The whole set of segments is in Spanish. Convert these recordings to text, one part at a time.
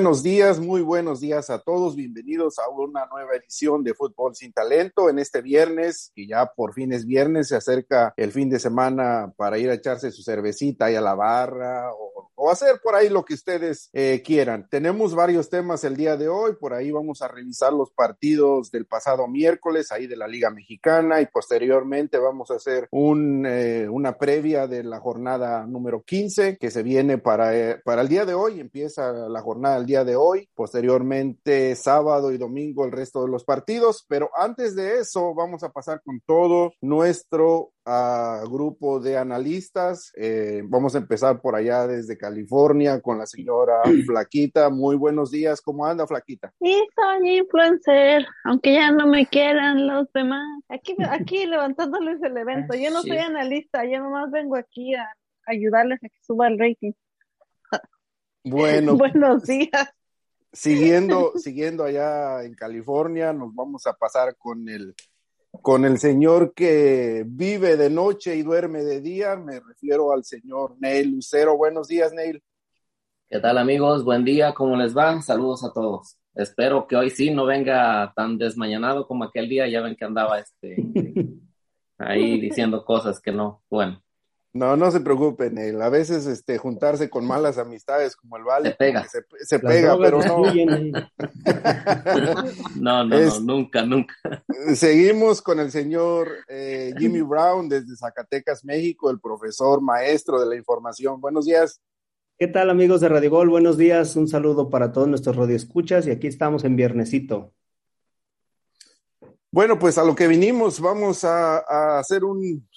Buenos días, muy buenos días a todos. Bienvenidos a una nueva edición de Fútbol sin Talento en este viernes, y ya por fin es viernes, se acerca el fin de semana para ir a echarse su cervecita ahí a la barra o, hacer por ahí lo que ustedes eh, quieran. Tenemos varios temas el día de hoy, por ahí vamos a revisar los partidos del pasado miércoles, ahí de la Liga Mexicana, y posteriormente vamos a hacer eh, una previa de la jornada número 15 que se viene para, eh, para el día de hoy. Empieza la jornada el día de hoy, posteriormente sábado y domingo el resto de los partidos, pero antes de eso vamos a pasar con todo nuestro uh, grupo de analistas. Eh, vamos a empezar por allá desde California con la señora Flaquita. Muy buenos días, ¿cómo anda Flaquita? Sí, soy influencer, aunque ya no me quieran los demás. Aquí, aquí levantándoles el evento. Yo no soy analista, yo nomás vengo aquí a ayudarles a que suba el rating. Bueno. Buenos días. Siguiendo, siguiendo allá en California, nos vamos a pasar con el, con el señor que vive de noche y duerme de día. Me refiero al señor Neil Lucero. Buenos días, Neil. ¿Qué tal, amigos? Buen día, ¿cómo les va? Saludos a todos. Espero que hoy sí no venga tan desmañanado como aquel día. Ya ven que andaba este ahí diciendo cosas que no. Bueno, no, no se preocupen, a veces este, juntarse con malas amistades como el Vale se pega, se, pega pero no. no, no, no, nunca, nunca. Seguimos con el señor eh, Jimmy Brown desde Zacatecas, México, el profesor maestro de la información. Buenos días. ¿Qué tal amigos de Radio Gol? Buenos días, un saludo para todos nuestros radioescuchas y aquí estamos en Viernesito. Bueno, pues a lo que vinimos, vamos a, a hacer un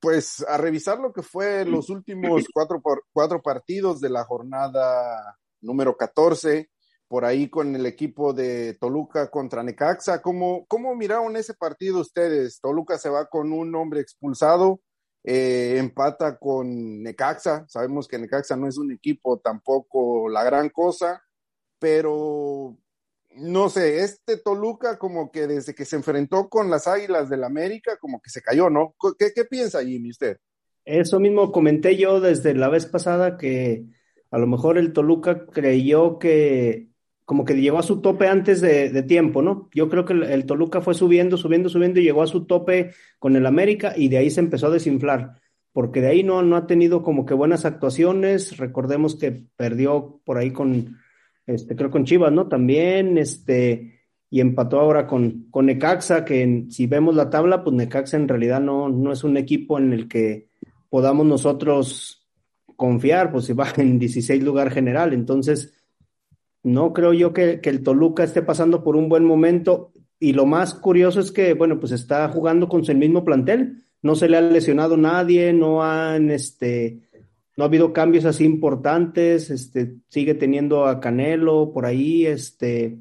pues a revisar lo que fue los últimos cuatro, cuatro partidos de la jornada número 14, por ahí con el equipo de Toluca contra Necaxa. ¿Cómo, cómo miraron ese partido ustedes? Toluca se va con un hombre expulsado, eh, empata con Necaxa. Sabemos que Necaxa no es un equipo tampoco la gran cosa, pero no sé, este Toluca como que desde que se enfrentó con las Águilas del América, como que se cayó, ¿no? ¿Qué, piensa Jimmy usted? Eso mismo comenté yo desde la vez pasada que a lo mejor el Toluca creyó que como que llegó a su tope antes de, tiempo, ¿no? Yo creo que el, Toluca fue subiendo, subiendo, subiendo y llegó a su tope con el América y de ahí se empezó a desinflar, porque de ahí no, no ha tenido como que buenas actuaciones. Recordemos que perdió por ahí con, este, creo con Chivas, ¿no? También, este, y empató ahora con, con Necaxa, que si vemos la tabla, pues Necaxa en realidad no, no es un equipo en el que podamos nosotros confiar, pues si va en 16 lugar general, entonces no creo yo que, que el Toluca esté pasando por un buen momento, y lo más curioso es que, bueno, pues está jugando con el mismo plantel, no se le ha lesionado nadie, no han, este, no ha habido cambios así importantes, este, sigue teniendo a Canelo por ahí, este,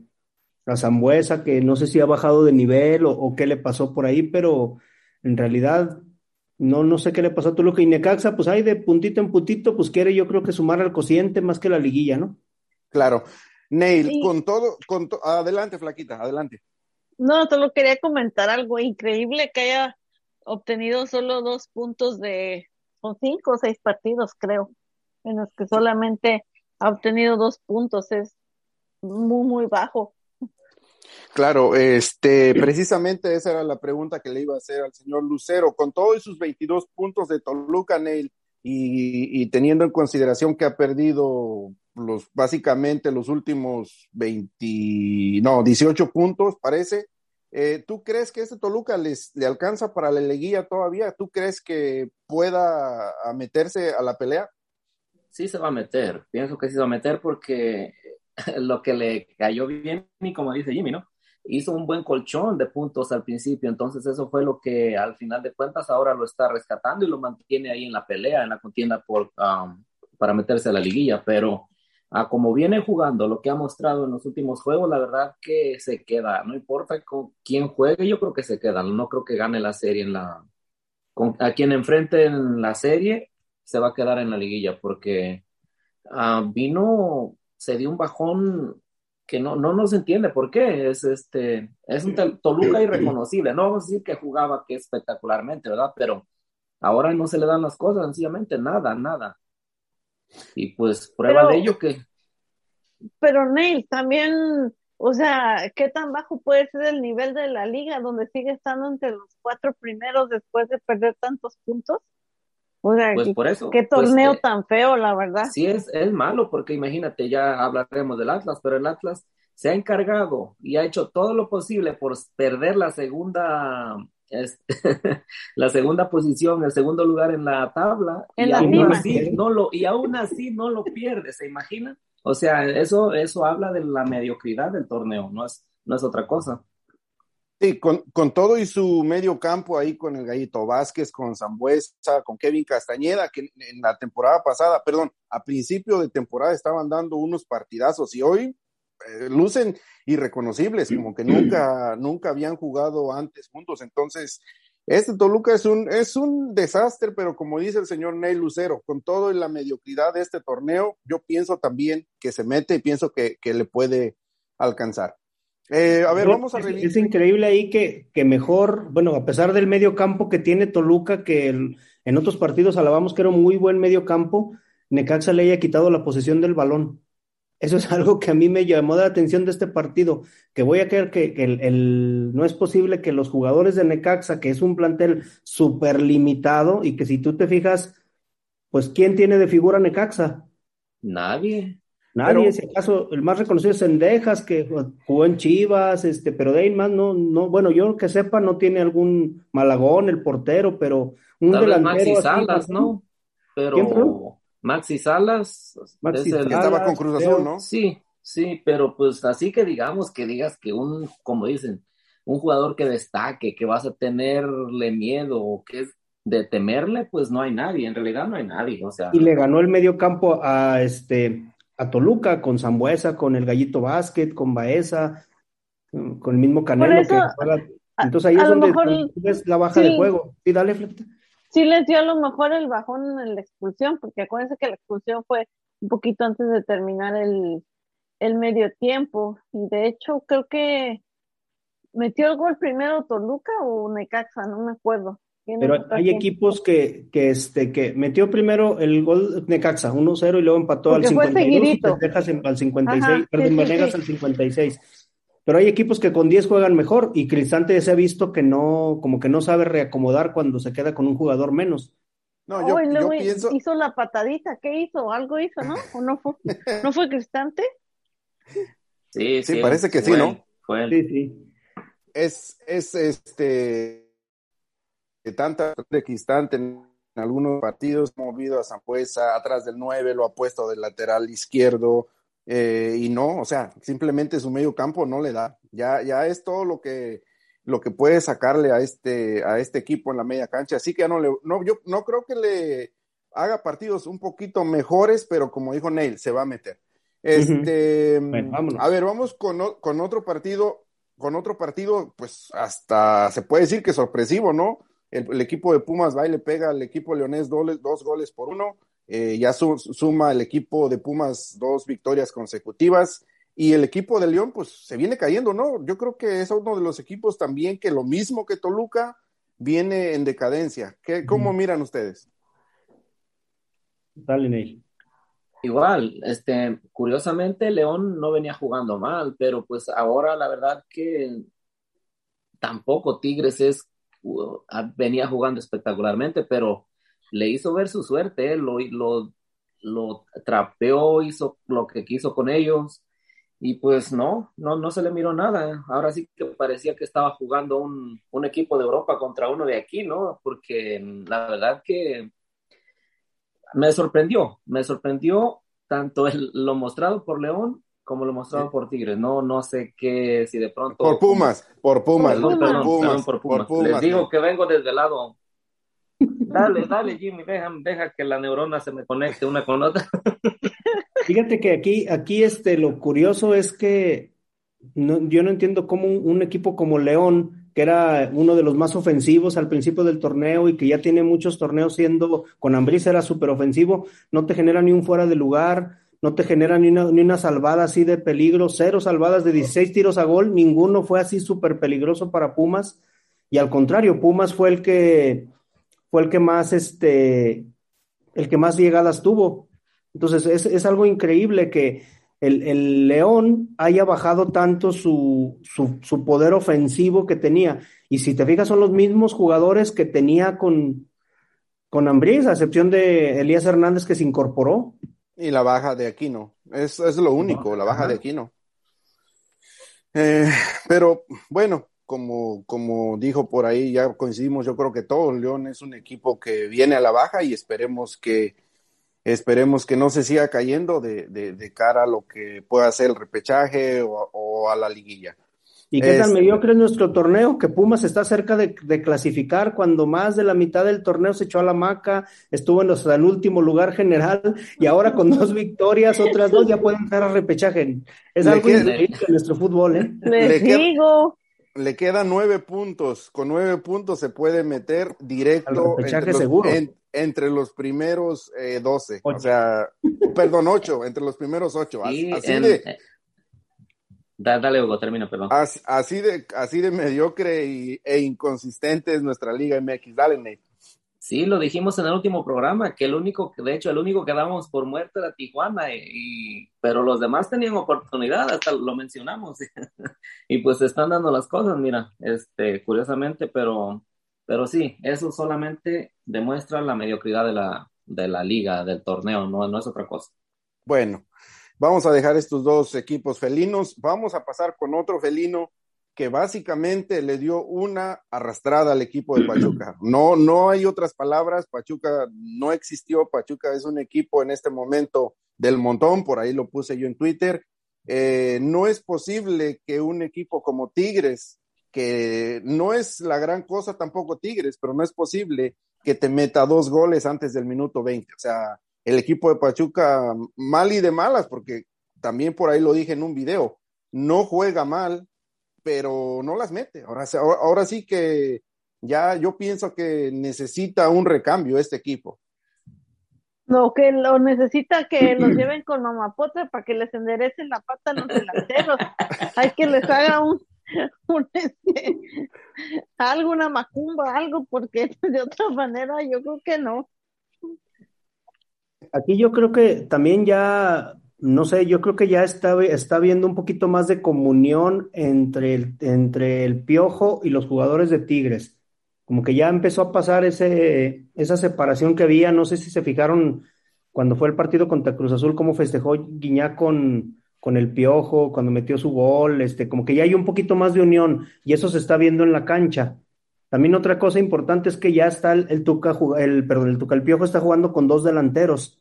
a Zambuesa, que no sé si ha bajado de nivel o, qué le pasó por ahí, pero en realidad no, no sé qué le pasó a Toluca y Necaxa, pues hay de puntito en puntito, pues quiere yo creo que sumar al cociente más que la liguilla, ¿no? Claro. Neil, con todo, con adelante, Flaquita, adelante. No, solo quería comentar algo increíble que haya obtenido solo dos puntos de, son cinco o seis partidos, creo, en los que solamente ha obtenido dos puntos. Es muy, muy bajo. Claro, este, precisamente esa era la pregunta que le iba a hacer al señor Lucero. Con todos sus 22 puntos de Toluca, Neil, y, y teniendo en consideración que ha perdido los, básicamente los últimos 20, no, 18 puntos, parece, eh, ¿Tú crees que este Toluca les, le alcanza para la liguilla todavía? ¿Tú crees que pueda meterse a la pelea? Sí se va a meter, pienso que sí se va a meter porque lo que le cayó bien, y como dice Jimmy, ¿no? Hizo un buen colchón de puntos al principio, entonces eso fue lo que al final de cuentas ahora lo está rescatando y lo mantiene ahí en la pelea, en la contienda um, para meterse a la liguilla, pero a como viene jugando, lo que ha mostrado en los últimos juegos, la verdad que se queda. No importa con quién juegue, yo creo que se queda. No creo que gane la serie en la. Con, a quien enfrente en la serie se va a quedar en la liguilla porque uh, vino, se dio un bajón que no, no nos entiende por qué. Es este, es un Toluca irreconocible. No vamos a decir que jugaba que espectacularmente, ¿verdad? Pero ahora no se le dan las cosas, sencillamente nada, nada. Y pues prueba de ello que... pero Neil, también, o sea, ¿qué tan bajo puede ser el nivel de la liga donde sigue estando entre los cuatro primeros después de perder tantos puntos? O sea, Pues por eso, qué pues, torneo eh, tan feo, la verdad. Sí, es, es malo porque imagínate, ya hablaremos del Atlas, pero el Atlas se ha encargado y ha hecho todo lo posible por perder la segunda, este, la segunda posición, el segundo lugar en la tabla En y la aún así no lo y aún así no lo pierde, ¿se imagina? O sea, eso eso habla de la mediocridad del torneo, no es no es otra cosa. Sí, con, con todo y su medio campo ahí con el Gallito Vázquez, con Zambuesa, con Kevin Castañeda, que en la temporada pasada, perdón, a principio de temporada estaban dando unos partidazos y hoy eh, lucen irreconocibles, como que nunca, nunca habían jugado antes juntos. Entonces, este Toluca es un, es un desastre, pero como dice el señor Ney Lucero, con todo y la mediocridad de este torneo, yo pienso también que se mete y pienso que, que le puede alcanzar. Eh, a ver, No, vamos a es, revisar. es increíble ahí que, que mejor, bueno, a pesar del medio campo que tiene Toluca, que el- en otros partidos alabamos que era un muy buen medio campo, Necaxa le haya quitado la posesión del balón. Eso es algo que a mí me llamó la atención de este partido, que voy a creer que, que el, el- no es posible que los jugadores de Necaxa, que es un plantel súper limitado, y que si tú te fijas, pues ¿quién tiene de figura Necaxa? Nadie. Nadie, Pero- si acaso, el más reconocido es Sendejas, que jugó en Chivas, este, pero de ahí más no, no, bueno, yo que sepa, no tiene algún Malagón, el portero, pero un delantero Maxi Salas, ¿no? ¿no? Pero. Maxi Salas Maxi es el- que estaba con Cruz. Azul, ¿no? Sí, sí, pero pues así que digamos, que digas que un, como dicen, un jugador que destaque, que vas a tenerle miedo o que es de temerle, pues no hay nadie, en realidad no hay nadie, o sea, Y le ganó el medio campo a este a Toluca con Zambuesa, con el Gallito Vázquez, con Baeza, con el mismo Canelo Por eso, que. Entonces ahí a es donde mejor- ves la baja de juego. Sí, dale, Flecha. Sí les dio a lo mejor el bajón en la expulsión, porque acuérdense que la expulsión fue un poquito antes de terminar el, el medio tiempo. Y de hecho, creo que metió el gol primero Toluca o Necaxa, no me acuerdo. ¿Quién Pero hay equipos que, que, este, que metió primero el gol Necaxa, 1-0 y luego empató al Porque fue 52 y seguidito. Texas en- al 56, Ajá, sí, perdón, sí, Venegas sí. al 56. Pero hay equipos que con 10 juegan mejor y Cristante se ha visto que no, como que no sabe reacomodar cuando se queda con un jugador menos. No, yo, Oh, yo pienso, hizo la patadita, ¿qué hizo? ¿Algo hizo, no? ¿O no fue? ¿No fue Cristante? sí, Sí, parece que sí, ¿no? fue él. Sí, sí. es, es este de tanta requistante en algunos partidos, ha movido a Zampuesa atrás del 9, lo ha puesto del lateral izquierdo, eh, y no, o sea, simplemente su medio campo no le da. Ya, ya es todo lo que, lo que puede sacarle a este, a este equipo en la media cancha. Así que ya no le, no, yo no creo que le haga partidos un poquito mejores, pero como dijo Neil, se va a meter. Este, Bueno, vámonos. a ver, vamos con, con otro partido, con otro partido, pues hasta se puede decir que sorpresivo, ¿no? El, el equipo de Pumas va y le pega al equipo leonés dobles- dos goles por uno. Eh, ya su- suma el equipo de Pumas dos victorias consecutivas. Y el equipo de León, pues se viene cayendo, ¿no? Yo creo que es uno de los equipos también que lo mismo que Toluca viene en decadencia. ¿Qué, ¿Cómo miran ustedes? Dale, Neil. Igual, este, curiosamente León no venía jugando mal, pero pues ahora la verdad que tampoco Tigres es, venía jugando espectacularmente, pero le hizo ver su suerte, lo, lo, lo trapeó, hizo lo que quiso con ellos y pues no, no, no se le miró nada. Ahora sí que parecía que estaba jugando un, un equipo de Europa contra uno de aquí, ¿no? Porque mm, la verdad que me sorprendió, me sorprendió tanto el- lo mostrado por León como lo mostrado Sí. por Tigres. No, no sé qué, si de pronto. Por Pumas, por Pumas, por Pumas, por Pumas. por Pumas. Les digo que vengo desvelado. Dale, dale, Jimmy, deja, deja que la neurona se me conecte una con otra. Fíjate que aquí, aquí este, lo curioso es que yo no entiendo cómo un, un equipo como León, que era uno de los más ofensivos al principio del torneo y que ya tiene muchos torneos siendo, con Ambriz era súper ofensivo, no te genera ni un fuera de lugar, no te genera ni una, ni una salvada así de peligro, cero salvadas de 16 tiros a gol, ninguno fue así súper peligroso para Pumas, y al contrario, Pumas fue el que, fue el que más, este, el que más llegadas tuvo. Entonces, es, es algo increíble que, el, el León haya bajado tanto su, su, su, poder ofensivo que tenía. Y si te fijas, son los mismos jugadores que tenía con, con Ambriz, a excepción de Elías Hernández que se incorporó. Y la baja de Aquino. Es, es lo único, la baja de Aquino. Eh, pero bueno, como, como dijo por ahí, ya coincidimos, yo creo que todo León es un equipo que viene a la baja y esperemos que esperemos que no se siga cayendo de, de, de cara a lo que pueda ser el repechaje o, o a la liguilla. ¿Y qué tan mediocre es nuestro torneo? Que Pumas está cerca de, de, clasificar cuando más de la mitad del torneo se echó a la maca, estuvo en hasta el último lugar general y ahora con dos victorias, otras dos ya pueden entrar a repechaje. Es algo increíble en nuestro fútbol, ¿eh? Les le digo. Le quedan nueve puntos. Con nueve puntos se puede meter directo entre los, seguro. En, entre los primeros eh, doce. O sea, perdón, ocho, entre los primeros ocho. Sí, así en, de Dale, Hugo, termina, perdón. Así, así, de, así de mediocre y, e inconsistente es nuestra Liga MX. Dale, Nate. Sí, lo dijimos en el último programa, que el único, de hecho, el único que dábamos por muerto era Tijuana, y, pero los demás tenían oportunidad, hasta lo mencionamos. y pues se están dando las cosas, mira, este, curiosamente, pero, pero sí, eso solamente demuestra la mediocridad de la, de la liga, del torneo, no, no es otra cosa. Bueno, Vamos a dejar estos dos equipos felinos. Vamos a pasar con otro felino que básicamente le dio una arrastrada al equipo de Pachuca. No, no hay otras palabras. Pachuca no existió. Pachuca es un equipo en este momento del montón. Por ahí lo puse yo en Twitter. Eh, no es posible que un equipo como Tigres, que no es la gran cosa tampoco Tigres, pero no es posible que te meta dos goles antes del minuto 20. O sea, el equipo de Pachuca mal y de malas, porque también por ahí lo dije en un video, no juega mal, pero no las mete. Ahora, ahora sí que ya yo pienso que necesita un recambio este equipo. No, que lo necesita que los lleven con mamapotra para que les enderecen la pata a los delanteros. Hay que les haga un, un este, algo, una macumba, algo, porque de otra manera yo creo que no. Aquí yo creo que también ya, no sé, yo creo que ya está, está habiendo un poquito más de comunión entre el, entre el Piojo y los jugadores de Tigres. Como que ya empezó a pasar ese, esa separación que había. No sé si se fijaron cuando fue el partido contra Cruz Azul, cómo festejó Guiñac con, con el Piojo, cuando metió su gol, este, como que ya hay un poquito más de unión y eso se está viendo en la cancha. También otra cosa importante es que ya está el, el Tuca, el, perdón, el Tuca, el Piojo está jugando con dos delanteros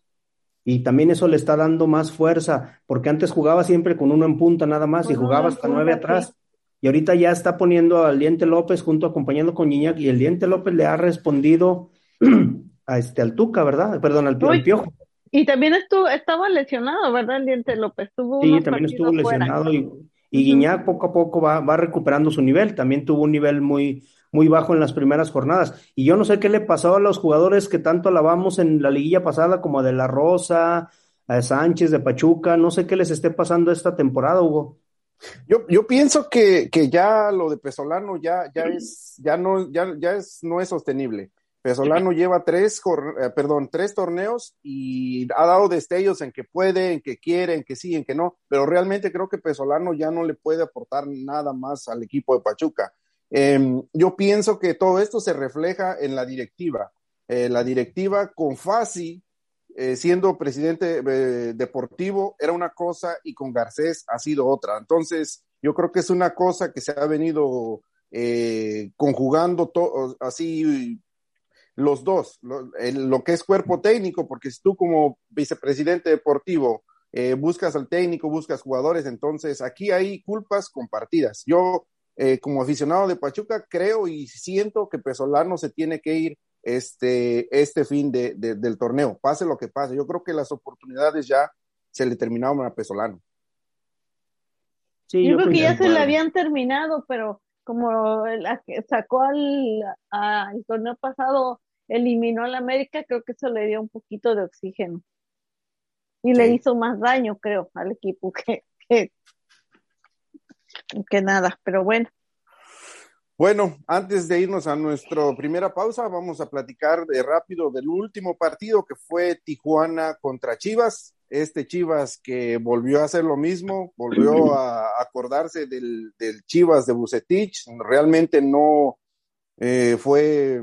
y también eso le está dando más fuerza, porque antes jugaba siempre con uno en punta nada más y jugaba hasta nueve atrás. Y ahorita ya está poniendo al Diente López junto acompañando con Iñak y el Diente López le ha respondido a este al Tuca, ¿verdad? Perdón, al, al Piojo. Y también estuvo, estaba lesionado, ¿verdad? El Diente López. Tuvo sí, también estuvo lesionado y, y Guiñac poco a poco va, va recuperando su nivel. También tuvo un nivel muy, muy bajo en las primeras jornadas. Y yo no sé qué le pasó a los jugadores que tanto alabamos en la liguilla pasada, como a De La Rosa, a Sánchez de Pachuca, no sé qué les esté pasando esta temporada, Hugo. Yo, yo pienso que, que ya lo de Pesolano ya, ya es, ya no, ya, ya es, no es sostenible. Pesolano lleva tres, eh, perdón, tres torneos y ha dado destellos en que puede, en que quiere, en que sí, en que no, pero realmente creo que Pesolano ya no le puede aportar nada más al equipo de Pachuca. Eh, yo pienso que todo esto se refleja en la directiva. Eh, la directiva con Fasi, eh, siendo presidente eh, deportivo, era una cosa y con Garcés ha sido otra. Entonces, yo creo que es una cosa que se ha venido conjugando así los dos, lo, lo, que es cuerpo técnico, porque si tú como vicepresidente deportivo buscas al técnico, buscas jugadores, entonces aquí hay culpas compartidas. Yo eh, como aficionado de Pachuca, creo y siento que Pesolano se tiene que ir este, este fin de, de, del torneo, pase lo que pase. Yo creo que las oportunidades ya se le terminaron a Pesolano. Sí, yo, yo creo que ya se le habían terminado, pero como la que sacó al, al torneo pasado, eliminó al América, creo que eso le dio un poquito de oxígeno. Y sí. le hizo más daño, creo, al equipo que, que, que nada, pero bueno. Bueno, antes de irnos a nuestra primera pausa, vamos a platicar de rápido del último partido que fue Tijuana contra Chivas. este Chivas que volvió a hacer lo mismo, volvió a acordarse del, del Chivas de Bucetich, realmente no eh, fue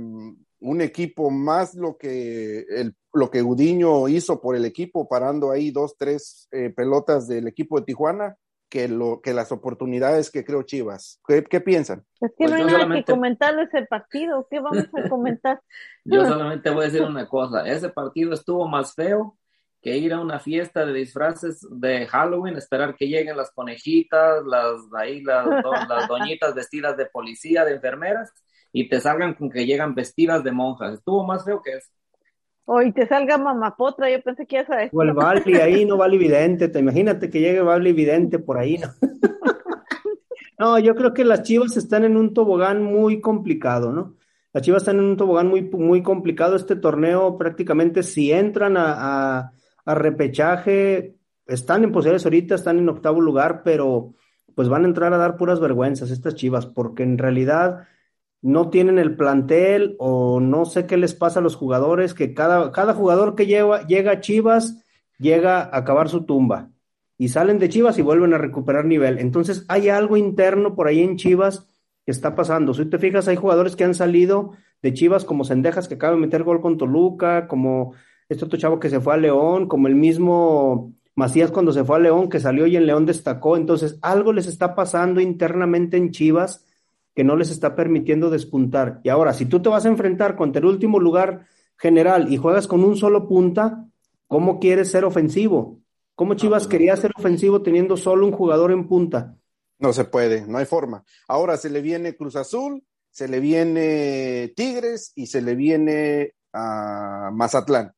un equipo más lo que el, lo que Gudiño hizo por el equipo, parando ahí dos, tres eh, pelotas del equipo de Tijuana, que lo que las oportunidades que creo Chivas. ¿Qué, qué piensan? Es que Pues no hay nada solamente- que comentar de ese partido. ¿Qué vamos a comentar? Yo solamente voy a decir una cosa, ese partido estuvo más feo que ir a una fiesta de disfraces de Halloween, esperar que lleguen las conejitas, las ahí las, do- las doñitas vestidas de policía, de enfermeras, y te salgan con que llegan vestidas de monjas. Estuvo más feo que eso. Hoy te salga mamapotra, yo pensé que ibas a decir. O el Bali ahí, no Bali Vidente. Te imagínate que llegue Bali Vidente por ahí, ¿no? No, yo creo que las Chivas están en un tobogán muy complicado, ¿no? Las Chivas están en un tobogán muy, muy complicado. Este torneo prácticamente si entran a, a, a repechaje, están en posibilidades ahorita, están en octavo lugar, pero pues van a entrar a dar puras vergüenzas estas Chivas, porque en realidad no tienen el plantel o no sé qué les pasa a los jugadores, que cada, cada jugador que lleva, llega a Chivas llega a acabar su tumba y salen de Chivas y vuelven a recuperar nivel. Entonces hay algo interno por ahí en Chivas que está pasando. Si te fijas, hay jugadores que han salido de Chivas como Sendejas que acaba de meter gol con Toluca, como este otro chavo que se fue a León, como el mismo Macías cuando se fue a León, que salió y en León destacó. Entonces algo les está pasando internamente en Chivas que no les está permitiendo despuntar. Y ahora, si tú te vas a enfrentar contra el último lugar general y juegas con un solo punta, ¿cómo quieres ser ofensivo? ¿Cómo Chivas pues no. quería ser ofensivo teniendo solo un jugador en punta? No se puede, no hay forma. Ahora se le viene Cruz Azul, se le viene Tigres y se le viene a Mazatlán.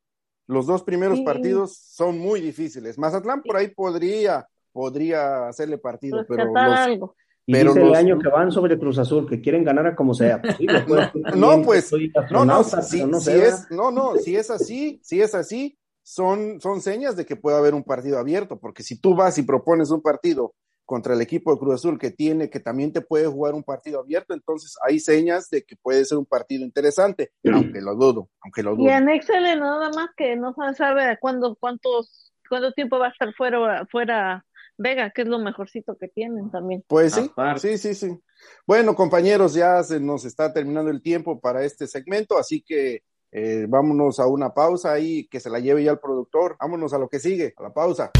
Los dos primeros Sí. partidos son muy difíciles. Mazatlán por ahí podría, podría hacerle partido, pero rescatar los, algo. Y Pero dice el año que van sobre Cruz Azul, que quieren ganar a como sea. Pues sí, No, pues, no, no, si, no si es, no, no, si es así, si es así, son, son señas de que puede haber un partido abierto, porque si tú vas y propones un partido contra el equipo de Cruz Azul que tiene, que también te puede jugar un partido abierto, entonces hay señas de que puede ser un partido interesante, aunque lo dudo, aunque lo Y dudo. anéxale nada más que no se sabe a cuándo, cuántos, cuánto tiempo va a estar fuera, fuera Vega, que es lo mejorcito que tienen también. Pues sí, Aparte. sí, sí, sí. Bueno, compañeros, ya se nos está terminando el tiempo para este segmento, así que eh, vámonos a una pausa ahí, que se la lleve ya el productor. Vámonos a lo que sigue, a la pausa.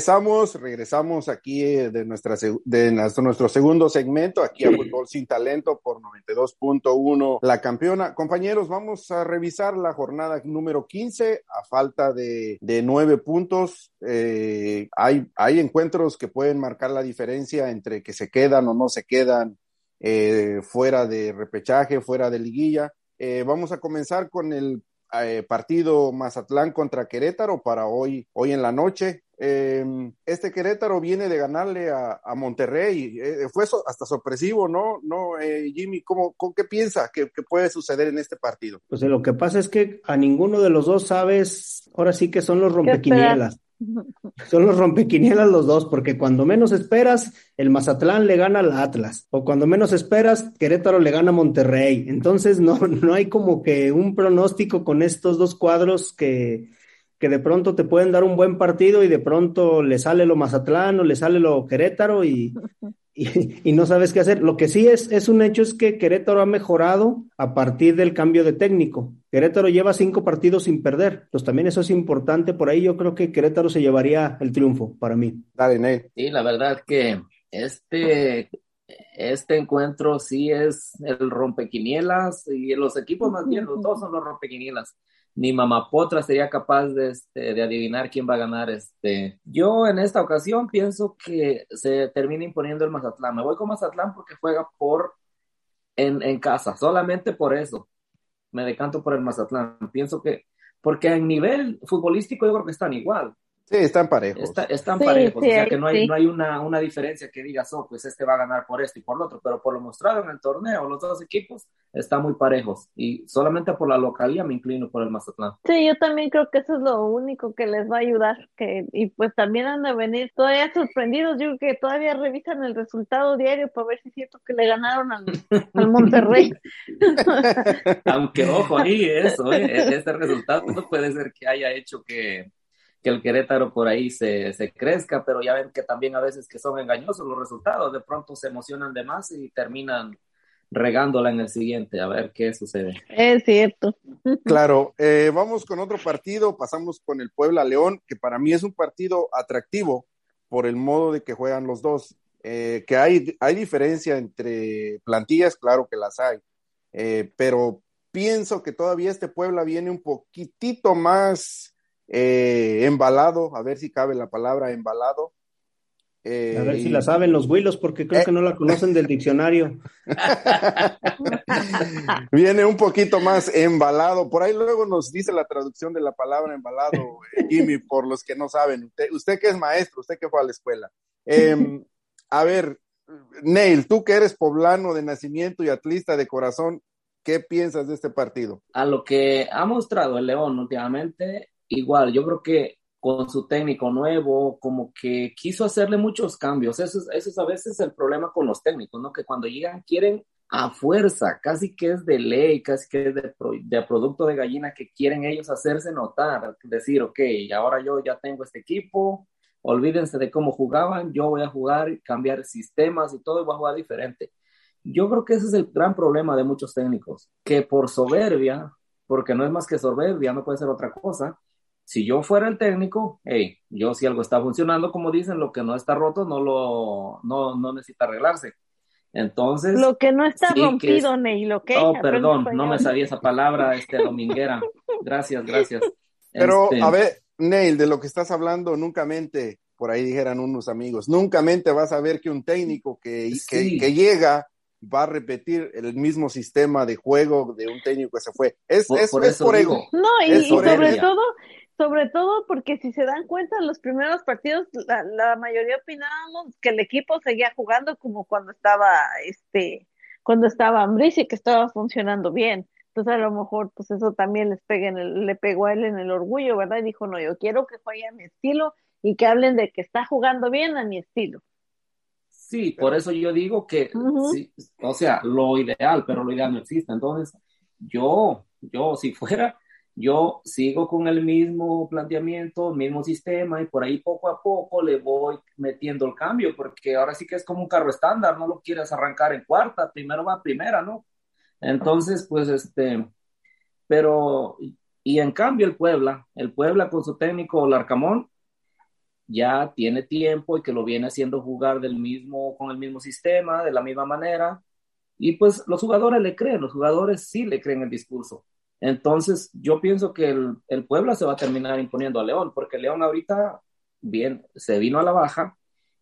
Regresamos, regresamos aquí eh, de, nuestra, de nuestro, segundo segmento, aquí a Fútbol Sin Talento por 92.1 La Campeona. Compañeros, vamos a revisar la jornada número 15 a falta de, de nueve puntos. Eh, hay, hay encuentros que pueden marcar la diferencia entre que se quedan o no se quedan eh, fuera de repechaje, fuera de liguilla. vamos a comenzar con el eh, partido Mazatlán contra Querétaro para hoy, hoy en la noche. Em, este Querétaro viene de ganarle a, Monterrey. Eh, fue hasta sorpresivo, ¿no? No, eh, Jimmy, ¿cómo, qué piensa que, puede suceder en este partido? Pues lo que pasa es que a ninguno de los dos sabes, ahora sí que son los rompequinielas. Son los rompequinielas los dos, porque cuando menos esperas, el Mazatlán le gana al Atlas, o cuando menos esperas, Querétaro le gana a Monterrey. Entonces no, no hay como que un pronóstico con estos dos cuadros que, que de pronto te pueden dar un buen partido y de pronto le sale lo Mazatlán o le sale lo Querétaro y, y, no sabes qué hacer. Lo que sí es, es un hecho es que Querétaro ha mejorado a partir del cambio de técnico. Querétaro lleva cinco partidos sin perder. Entonces también eso es importante. Por ahí yo creo que Querétaro se llevaría el triunfo para mí. Dale, Ney. Sí, la verdad que este, este encuentro sí es el rompequinielas y los equipos más bien, los dos son los rompequinielas ni Mamapotra sería capaz de, este, de adivinar quién va a ganar. Este. Yo en esta ocasión pienso que se termina imponiendo el Mazatlán. Me voy con Mazatlán porque juega por en, en casa, solamente por eso. Me decanto por el Mazatlán. Pienso que, porque en nivel futbolístico yo creo que están igual. Sí, están parejos. están parejos, o sea que no hay, no hay una, una, diferencia que digas, oh, pues este va a ganar por esto y por lo otro, pero por lo mostrado en el torneo, los dos equipos están muy parejos y solamente por la localía me inclino por el Mazatlán. Sí, yo también creo que eso es lo único que les va a ayudar, que y pues también han de venir todavía sorprendidos, yo creo que todavía revisan el resultado diario para ver si es cierto que le ganaron al, al Monterrey. Aunque ojo ahí, eso, ¿eh? este resultado puede ser que haya hecho que que el Querétaro por ahí se, se, crezca, pero ya ven que también a veces que son engañosos los resultados, de pronto se emocionan de más y terminan regándola en el siguiente, a ver qué sucede. Es cierto. Claro, eh, vamos con otro partido, pasamos con el Puebla León, que para mí es un partido atractivo por el modo de que juegan los dos, eh, que hay, hay diferencia entre plantillas, claro que las hay, eh, pero pienso que todavía este Puebla viene un poquitito más eh, embalado, a ver si cabe la palabra embalado. Eh, a ver si la saben los huilos, porque creo que no la conocen del diccionario. Viene un poquito más embalado. Por ahí luego nos dice la traducción de la palabra embalado, eh, Jimmy, por los que no saben. Usted, que es maestro, usted que fue a la escuela. Em, a ver, Neil, tú que eres poblano de nacimiento y atlista de corazón, ¿qué piensas de este partido? A lo que ha mostrado el León últimamente, igual, yo creo que con su técnico nuevo, como que quiso hacerle muchos cambios. Eso es, eso es a veces el problema con los técnicos, ¿no? Que cuando llegan quieren a fuerza, casi que es de ley, casi que es de, producto de gallina que quieren ellos hacerse notar, decir, ok, ahora yo ya tengo este equipo, olvídense de cómo jugaban, yo voy a jugar, cambiar sistemas y todo, y voy a jugar diferente. Yo creo que ese es el gran problema de muchos técnicos, que por soberbia, porque no es más que soberbia, no puede ser otra cosa, si yo fuera el técnico, hey, yo si algo está funcionando, como dicen, lo que no está roto no lo no, no necesita arreglarse. Entonces. Lo que no está rompido, Ney, lo que. Oh, perdón, no me sabía esa palabra, este, dominguera. Gracias, gracias. Pero, este a ver, Neil, de lo que estás hablando, nunca mente, por ahí dijeran unos amigos, nunca mente vas a ver que un técnico que, que, llega va a repetir el mismo sistema de juego de un técnico que se fue. Es por, es, es por ego. No, y, sobre todo, sobre todo porque si se dan cuenta, en los primeros partidos la, mayoría opinábamos que el equipo seguía jugando como cuando estaba, este, cuando estaba Ambrici, que estaba funcionando bien. Entonces a lo mejor pues eso también les pega en le pegó a él en el orgullo, ¿verdad? Y dijo, no, yo quiero que juegue a mi estilo y que hablen de que está jugando bien a mi estilo. Sí, por eso yo digo que, o sea, lo ideal, pero lo ideal no existe. Entonces, yo, yo si fuera, yo sigo con el mismo planteamiento, mismo sistema y por ahí poco a poco le voy metiendo el cambio, porque ahora sí que es como un carro estándar, no lo quieres arrancar en cuarta, primero va primera, ¿no? Entonces, pues este, pero, y en cambio el Puebla, el Puebla con su técnico Larcamón, ya tiene tiempo y que lo viene haciendo jugar del mismo, con el mismo sistema, de la misma manera. Y pues los jugadores le creen, los jugadores sí le creen el discurso. Entonces, yo pienso que el, el Puebla se va a terminar imponiendo a León, porque León ahorita, bien, se vino a la baja.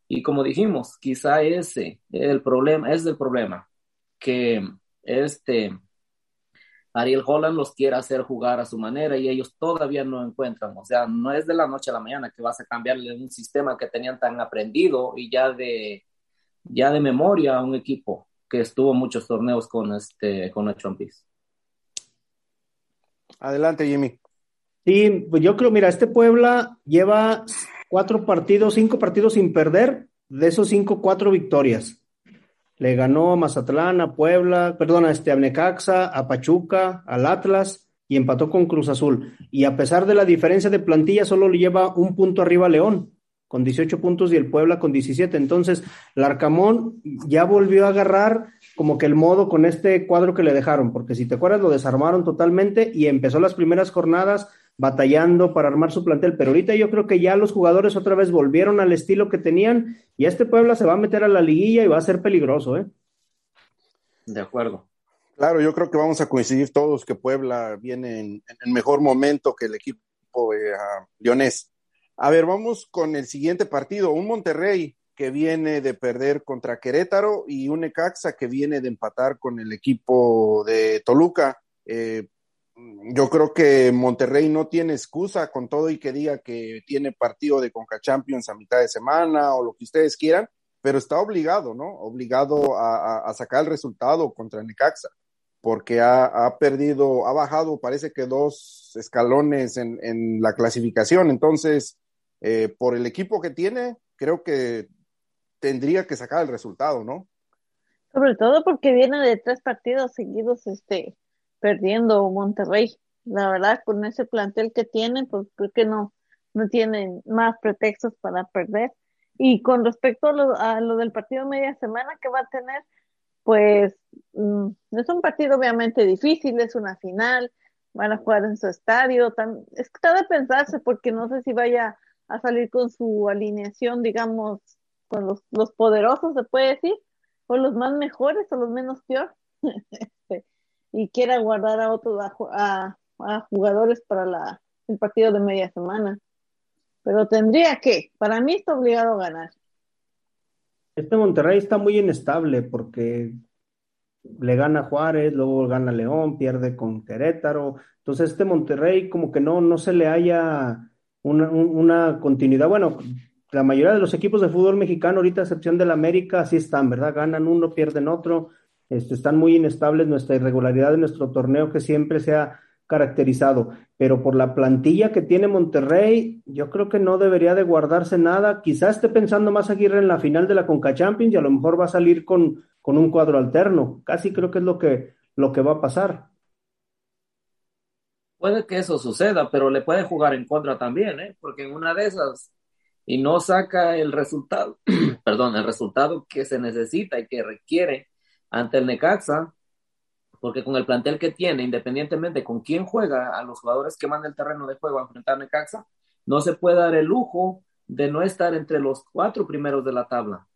Y como dijimos, quizá ese el problema, es el problema, que este Ariel Holland los quiere hacer jugar a su manera y ellos todavía no encuentran. O sea, no es de la noche a la mañana que vas a cambiarle un sistema que tenían tan aprendido y ya de, ya de memoria a un equipo que estuvo muchos torneos con este con. Adelante, Jimmy. Sí, pues yo creo, mira, este Puebla lleva cuatro partidos, cinco partidos sin perder, de esos cinco, cuatro victorias. Le ganó a Mazatlán, a Puebla, perdón, a este, a Necaxa, a Pachuca, al Atlas y empató con Cruz Azul. Y a pesar de la diferencia de plantilla, solo le lleva un punto arriba a León, con 18 puntos y el Puebla con 17. Entonces, Larcamón ya volvió a agarrar como que el modo con este cuadro que le dejaron, porque si te acuerdas, lo desarmaron totalmente y empezó las primeras jornadas batallando para armar su plantel, pero ahorita yo creo que ya los jugadores otra vez volvieron al estilo que tenían y este Puebla se va a meter a la liguilla y va a ser peligroso, ¿eh? De acuerdo. Claro, yo creo que vamos a coincidir todos que Puebla viene en, en mejor momento que el equipo eh, leonés. A ver, vamos con el siguiente partido, un Monterrey que viene de perder contra Querétaro y un Necaxa que viene de empatar con el equipo de Toluca. Eh, yo creo que Monterrey no tiene excusa con todo y que diga que tiene partido de Conca Champions a mitad de semana o lo que ustedes quieran, pero está obligado, ¿no? Obligado a, sacar el resultado contra Necaxa, porque ha, perdido, ha bajado, parece que dos escalones en, la clasificación. Entonces, eh, por el equipo que tiene, creo que tendría que sacar el resultado, ¿no? Sobre todo porque viene de tres partidos seguidos, este, perdiendo Monterrey. La verdad, con ese plantel que tienen, pues creo que no, no tienen más pretextos para perder. Y con respecto a lo, del partido media semana que va a tener, pues mm, es un partido obviamente difícil, es una final, van a jugar en su estadio. Tan, está de pensarse porque no sé si vaya a salir con su alineación, digamos, con los, los poderosos, se puede decir, o los más mejores o los menos peor. Este, y quiera guardar a otros a, jugadores para la, el partido de media semana. Pero tendría que, para mí está obligado a ganar. Este Monterrey está muy inestable porque le gana Juárez, luego gana León, pierde con Querétaro. Entonces este Monterrey como que no, no se le haya una, una continuidad. Bueno, la mayoría de los equipos de fútbol mexicano ahorita, a excepción del América, así están, ¿verdad? Ganan uno, pierden otro. Este, están muy inestables nuestra irregularidad de nuestro torneo que siempre se ha caracterizado, pero por la plantilla que tiene Monterrey, yo creo que no debería de guardarse nada. Quizás esté pensando más Aguirre en la final de la Conca Champions y a lo mejor va a salir con, con un cuadro alterno. Casi creo que es lo que, lo que va a pasar. Puede que eso suceda, pero le puede jugar en contra también, ¿eh? porque en una de esas y no saca el resultado, perdón, el resultado que se necesita y que requiere ante el Necaxa, porque con el plantel que tiene, independientemente con quién juega, a los jugadores que manda el terreno de juego a enfrentar Necaxa, no se puede dar el lujo de no estar entre los cuatro primeros de la tabla,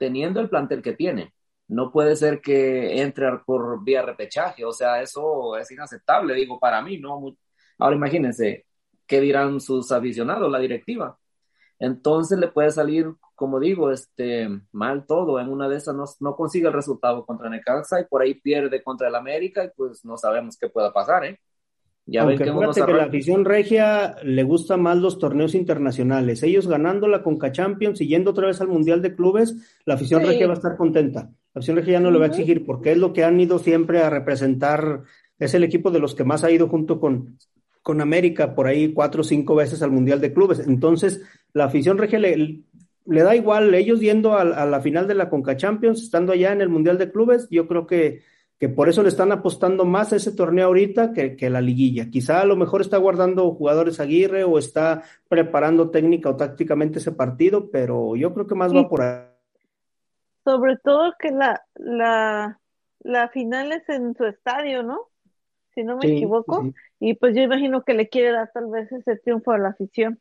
teniendo el plantel que tiene. No puede ser que entre por vía repechaje, o sea, eso es inaceptable, digo, para mí, ¿no? Ahora imagínense, ¿qué dirán sus aficionados, la directiva? Entonces le puede salir como digo, este, mal todo. En una de esas no, no, consigue el resultado contra Necaxa y por ahí pierde contra el América y pues no sabemos qué pueda pasar, ¿eh? Ya ven que, que la afición regia le gusta más los torneos internacionales. Ellos ganando la Conca Champions y yendo otra vez al Mundial de Clubes, la afición regia va a estar contenta. La afición regia ya no le va a exigir porque es lo que han ido siempre a representar. Es el equipo de los que más ha ido junto con, con América por ahí cuatro o cinco veces al Mundial de Clubes. Entonces, la afición regia le, le da igual, ellos yendo a, la final de la Conca Champions, estando allá en el Mundial de Clubes, yo creo que, que por eso le están apostando más a ese torneo ahorita que, que la liguilla. Quizá a lo mejor está guardando jugadores Aguirre o está preparando técnica o tácticamente ese partido, pero yo creo que más va por ahí. Sobre todo que la, la, la final es en su estadio, ¿no? Si no me equivoco. Y pues yo imagino que le quiere dar tal vez ese triunfo a la afición.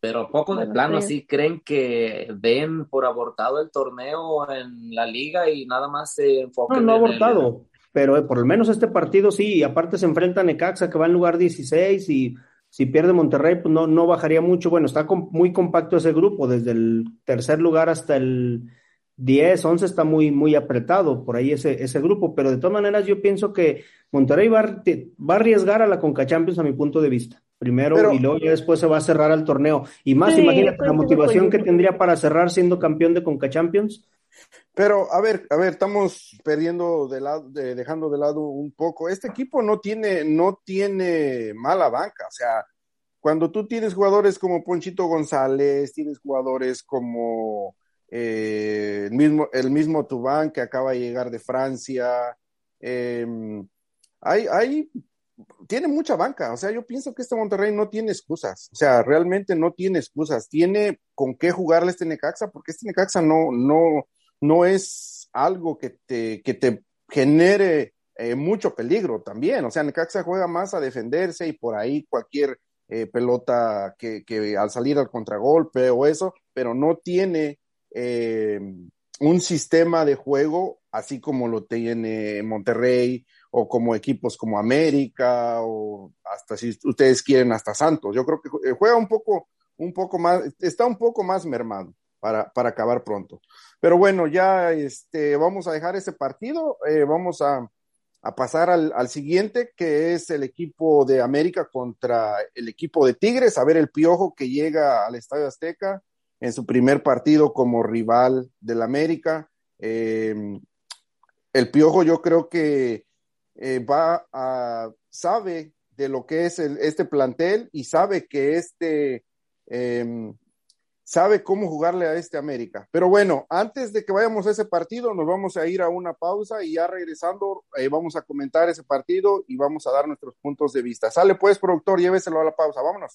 Pero poco de Bueno, plano sí. sí creen que den por abortado el torneo en la liga y nada más se enfoquen No, no ha en el- abortado, pero eh, por lo menos este partido sí, y aparte se enfrenta a Necaxa que va en lugar 16 y si pierde Monterrey pues no, no bajaría mucho. Bueno, está muy compacto ese grupo, desde el tercer lugar hasta el 10, 11 está muy, muy apretado por ahí ese, ese grupo, pero de todas maneras yo pienso que Monterrey va, a- te- va a arriesgar a la Conca Champions a mi punto de vista. Primero Pero- y luego ya después se va a cerrar al torneo. Y más, Sí, imagínate la motivación que tendría para cerrar siendo campeón de Conca Champions. Pero, a ver, a ver, estamos perdiendo de lado, de- dejando de lado un poco. Este equipo no tiene, no tiene mala banca. O sea, cuando tú tienes jugadores como Ponchito González, tienes jugadores como eh, el mismo, el mismo Tubán que acaba de llegar de Francia. eh, hay, hay, tiene mucha banca. O sea, yo pienso que este Monterrey no tiene excusas. O sea, realmente no tiene excusas. Tiene con qué jugarle este Necaxa, porque este Necaxa no, no, no es algo que te, que te genere eh, mucho peligro también. O sea, Necaxa juega más a defenderse y por ahí cualquier eh, pelota que, que, al salir al contragolpe o eso, pero no tiene eh, un sistema de juego así como lo tiene Monterrey o como equipos como América o hasta si ustedes quieren hasta Santos. Yo creo que juega un poco, un poco más, está un poco más mermado para, para acabar pronto. Pero bueno, ya este, vamos a dejar ese partido, eh, vamos a, a pasar al, al, siguiente, que es el equipo de América contra el equipo de Tigres, a ver el piojo que llega al Estadio Azteca en su primer partido como rival del América. Eh, el piojo yo creo que eh, va a, sabe de lo que es este plantel y sabe que este, eh, sabe cómo jugarle a este América. Pero bueno, antes de que vayamos a ese partido, nos vamos a ir a una pausa y ya regresando eh, vamos a comentar ese partido y vamos a dar nuestros puntos de vista. Sale pues, productor, lléveselo a la pausa, vámonos.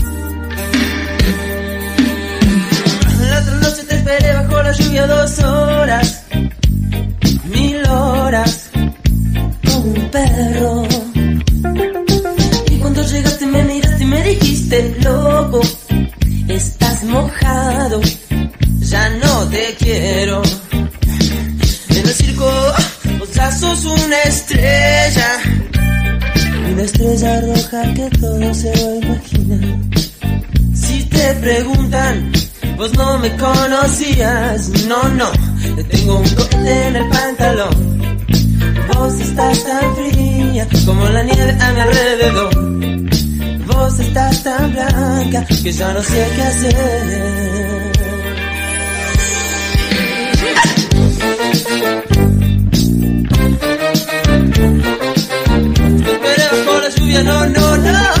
Esperé bajo la lluvia dos horas, mil horas, como un perro. Y cuando llegaste me miraste y me dijiste, loco, estás mojado, ya no te quiero. En el circo, vos ya sos una estrella, una estrella roja que todo se va a imaginar. Si te preguntan, vos no me conocías, no, no, tengo un cohete en el pantalón. Vos estás tan fría como la nieve a mi alrededor. Vos estás tan blanca que ya no sé qué hacer. Esperemos por la lluvia, no, no, no.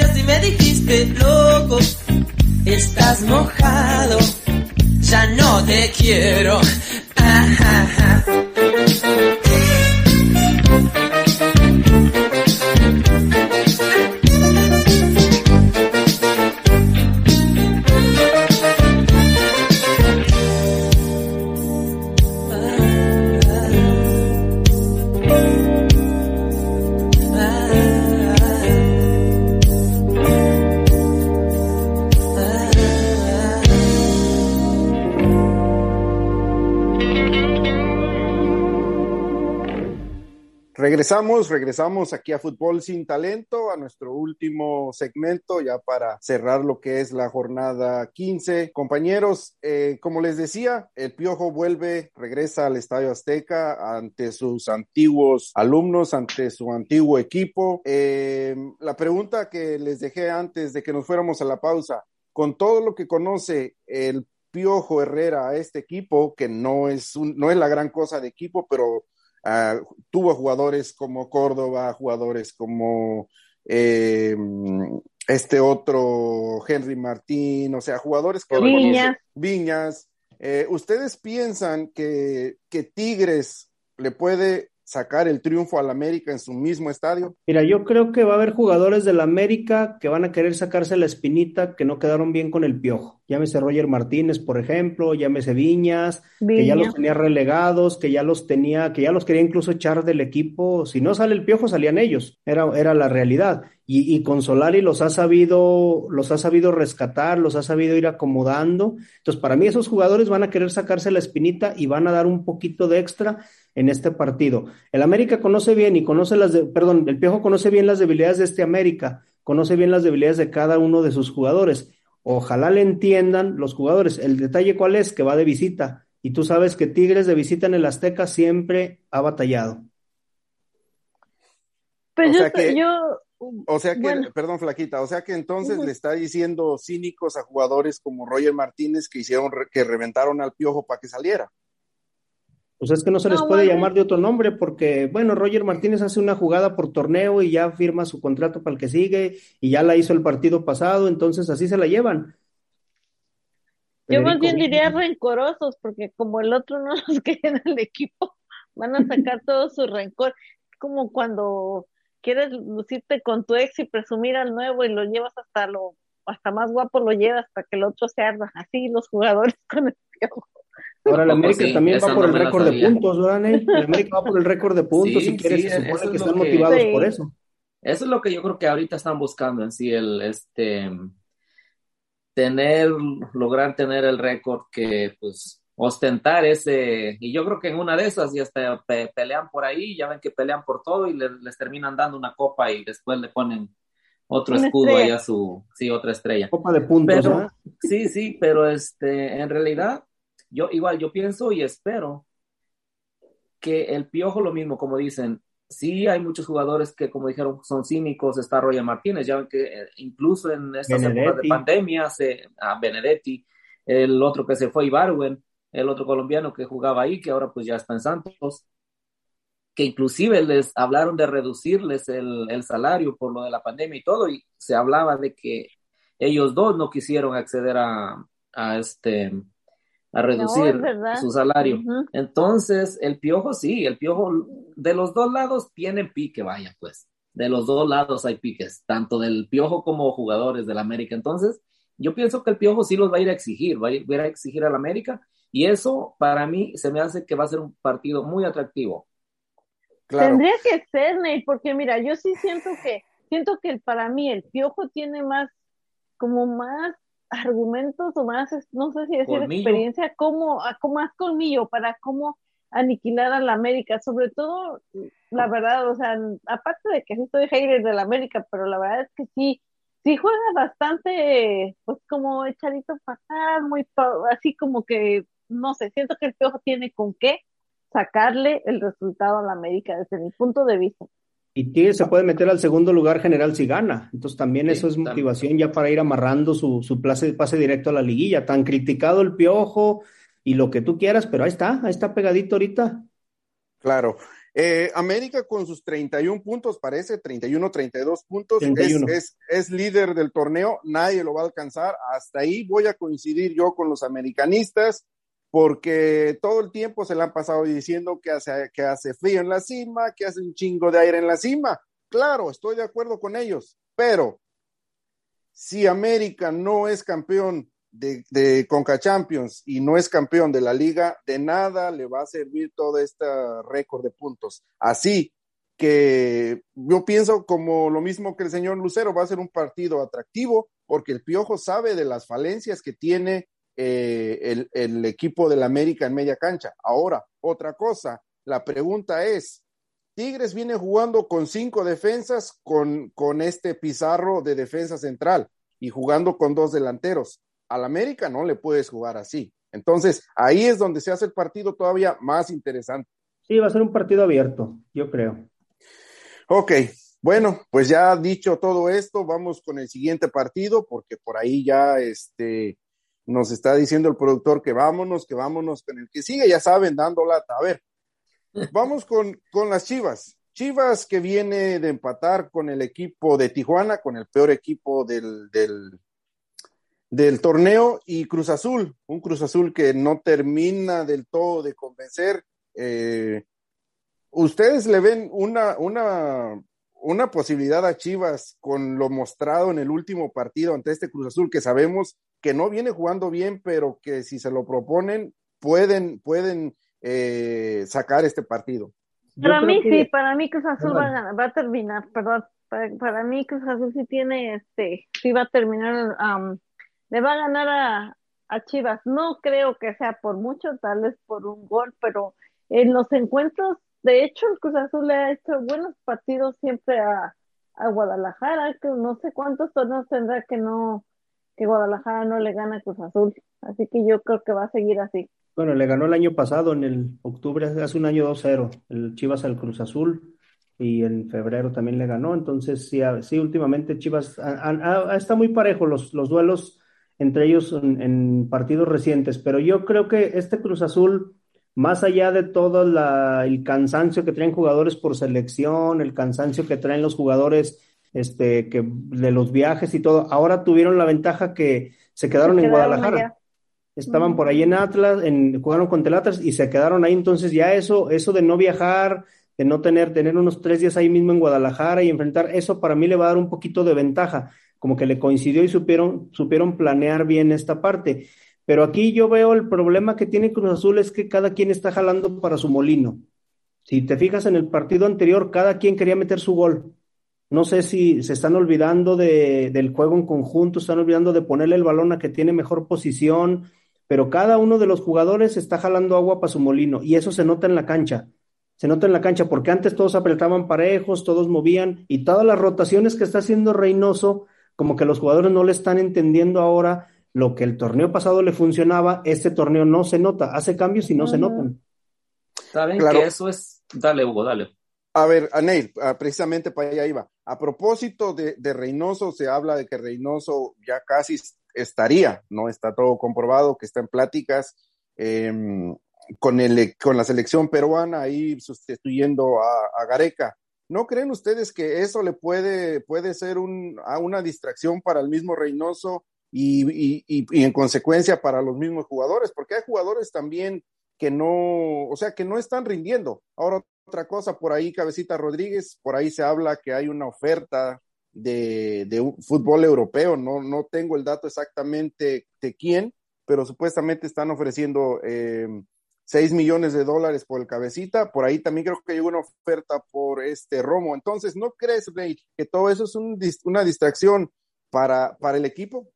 me dijiste, loco, estás mojado, ya no te quiero. Ajá. Regresamos, regresamos aquí a Fútbol sin Talento, a nuestro último segmento, ya para cerrar lo que es la jornada 15. Compañeros, eh, como les decía, el Piojo vuelve, regresa al Estadio Azteca ante sus antiguos alumnos, ante su antiguo equipo. Eh, la pregunta que les dejé antes de que nos fuéramos a la pausa, con todo lo que conoce el Piojo Herrera a este equipo, que no es, no es la gran cosa de equipo, pero Uh, tuvo jugadores como Córdoba, jugadores como eh, este otro Henry Martín, o sea, jugadores que Viñas. Viñas. Eh, ¿Ustedes piensan que, que Tigres le puede sacar el triunfo al América en su mismo estadio? Mira, yo creo que va a haber jugadores del América que van a querer sacarse la espinita que no quedaron bien con el piojo. Llámese Roger Martínez, por ejemplo, llámese Viñas, Viña. que ya los tenía relegados, que ya los tenía, que ya los quería incluso echar del equipo. Si no sale el piojo, salían ellos. Era, era la realidad. Y, y con Solari los ha sabido, los ha sabido rescatar, los ha sabido ir acomodando. Entonces, para mí, esos jugadores van a querer sacarse la espinita y van a dar un poquito de extra en este partido. El América conoce bien y conoce las, de, perdón, el Piojo conoce bien las debilidades de este América, conoce bien las debilidades de cada uno de sus jugadores. Ojalá le entiendan los jugadores. El detalle cuál es, que va de visita. Y tú sabes que Tigres de visita en el Azteca siempre ha batallado. Pero O yo, sea que- yo, O sea que, Bueno. perdón, Flaquita, o sea que entonces le está diciendo cínicos a jugadores como Roger Martínez que hicieron, re- que reventaron al piojo para que saliera. Pues es que no se les No, puede bueno. llamar de otro nombre porque, bueno, Roger Martínez hace una jugada por torneo y ya firma su contrato para el que sigue y ya la hizo el partido pasado, entonces así se la llevan. yo más bien diría rencorosos, porque como el otro no los quiere en el equipo, van a sacar todo su rencor. Como cuando quieres lucirte con tu ex y presumir al nuevo y lo llevas hasta lo, hasta más guapo lo llevas hasta que el otro se arda. Así los jugadores con el piojo. Ahora el América sí, también va por no el récord de puntos, ¿verdad, Ney? El América va por el récord de puntos, Sí, si quieres, sí, se supone que es están que- motivados Sí. por eso. Eso es lo que yo creo que ahorita están buscando en sí, el este tener, lograr tener el récord que pues ostentar ese, y yo creo que en una de esas ya hasta pe- pelean por ahí, ya ven que pelean por todo y le- les terminan dando una copa y después le ponen otro Una escudo estrella. ahí a su, sí, otra estrella. Copa de puntos, Pero, ¿verdad? sí, sí, pero este, en realidad, yo igual, yo pienso y espero que el piojo lo mismo, como dicen, sí hay muchos jugadores que, como dijeron, son cínicos, está Roger Martínez, ya ven que eh, incluso en estas épocas de pandemia, se, a Benedetti, el otro que se fue, Ibarwen, el otro colombiano que jugaba ahí, que ahora pues ya está en Santos, que inclusive les hablaron de reducirles el, el salario por lo de la pandemia y todo, y se hablaba de que ellos dos no quisieron acceder a, a este a reducir su salario. Entonces, el piojo sí, el piojo de los dos lados tienen pique, vaya pues. De los dos lados hay piques, tanto del piojo como jugadores del América. Entonces, yo pienso que el piojo sí los va a ir a exigir, va a ir, va a, ir a exigir al América. Y eso para mí se me hace que va a ser un partido muy atractivo. Claro. Tendría que ser, Ney, porque mira, yo sí siento que, siento que para mí el piojo tiene más, como más argumentos o más, no sé si decir Colmillo. experiencia, como, más colmillo para cómo aniquilar a la América, sobre todo, la verdad, o sea, aparte de que sí estoy hater de la América, pero la verdad es que sí, sí juega bastante, pues como echadito pasar, muy, así como que, no sé, siento que el piojo tiene con qué sacarle el resultado a la América desde mi punto de vista. Y Tigres se puede meter al segundo lugar general si gana. Entonces también Sí, eso es también. motivación ya para ir amarrando su, su pase, pase directo a la liguilla. Tan criticado el piojo y lo que tú quieras, pero ahí está, ahí está pegadito ahorita. Claro. Eh, América con sus 31 puntos, parece, 31, 32 puntos, 31. Es, es, es líder del torneo, nadie lo va a alcanzar. Hasta ahí voy a coincidir yo con los americanistas, porque todo el tiempo se le han pasado diciendo que hace, que hace frío en la cima, que hace un chingo de aire en la cima. Claro, estoy de acuerdo con ellos, pero si América no es campeón de, de Conca Champions y no es campeón de la liga, de nada le va a servir todo este récord de puntos. Así que yo pienso como lo mismo que el señor Lucero, va a ser un partido atractivo porque el Piojo sabe de las falencias que tiene eh, el, el equipo del América en media cancha. Ahora, otra cosa, la pregunta es, Tigres viene jugando con cinco defensas, con, con este Pizarro de defensa central y jugando con dos delanteros. Al América no le puedes jugar así. Entonces, ahí es donde se hace el partido todavía más interesante. Sí, va a ser un partido abierto, yo creo. Ok, bueno, pues ya dicho todo esto, vamos con el siguiente partido, porque por ahí ya este, nos está diciendo el productor que vámonos, que vámonos con el que sigue, ya saben, dando lata. A ver, vamos con, con las Chivas. Chivas que viene de empatar con el equipo de Tijuana, con el peor equipo del, del, del torneo, y Cruz Azul, un Cruz Azul que no termina del todo de convencer. Eh, ¿Ustedes le ven una, una una posibilidad a Chivas con lo mostrado en el último partido ante este Cruz Azul, que sabemos que no viene jugando bien, pero que si se lo proponen, pueden, pueden eh, sacar este partido. Para mí sí, para mí Cruz Azul va a, va a, terminar, perdón, para, mí Cruz Azul sí tiene, este, sí va a terminar, le va a ganar a, a Chivas. No creo que sea por mucho, tal vez por un gol, pero en los encuentros de hecho, el Cruz Azul le ha hecho buenos partidos siempre a, a Guadalajara, que no sé cuántos torneos tendrá que no, que Guadalajara no le gana a Cruz Azul. Así que yo creo que va a seguir así. Bueno, le ganó el año pasado, en el octubre, hace un año 2-0, el Chivas al Cruz Azul, y en febrero también le ganó. Entonces, sí, últimamente Chivas está muy parejo los, los duelos entre ellos en, en, partidos recientes, pero yo creo que este Cruz Azul más allá de todo el cansancio que traen jugadores por selección, el cansancio que traen los jugadores este, que, de los viajes y todo, ahora tuvieron la ventaja que se quedaron, en Guadalajara. Estaban por ahí en Atlas, en, jugaron contra el Atlas y se quedaron ahí. Entonces ya eso, eso de no viajar, de no tener, tener unos tres días ahí mismo en Guadalajara y enfrentar, eso para mí le va a dar un poquito de ventaja, como que le coincidió y supieron, supieron planear bien esta parte. Pero aquí yo veo el problema que tiene Cruz Azul es que cada quien está jalando para su molino. Si te fijas en el partido anterior, cada quien quería meter su gol. No sé si se están olvidando de, del juego en conjunto, están olvidando de ponerle el balón a que tiene mejor posición, pero cada uno de los jugadores está jalando agua para su molino y eso se nota en la cancha. Se nota en la cancha porque antes todos apretaban parejos, todos movían y todas las rotaciones que está haciendo Reynoso, como que los jugadores no le están entendiendo ahora lo que el torneo pasado le funcionaba, este torneo no se nota, hace cambios y no se notan. Saben que eso es, dale Hugo, dale. A ver, Aneil, ah, precisamente para allá iba. A propósito de, de, Reynoso, se habla de que Reynoso ya casi estaría, no está todo comprobado, que está en pláticas eh, con, el, con la selección peruana ahí sustituyendo a, a, Gareca. ¿No creen ustedes que eso le puede, puede ser un, a una distracción para el mismo Reynoso y, y, en consecuencia para los mismos jugadores, porque hay jugadores también que no, o sea, que no están rindiendo. Ahora, otra cosa, por ahí, Cabecita Rodríguez, por ahí se habla que hay una oferta de, de fútbol europeo, no, no tengo el dato exactamente de quién, pero supuestamente están ofreciendo eh, 6 millones de dólares por el cabecita. Por ahí también creo que hay una oferta por este Romo. Entonces, ¿no crees, Rey, que todo eso es un, una distracción para, para el equipo?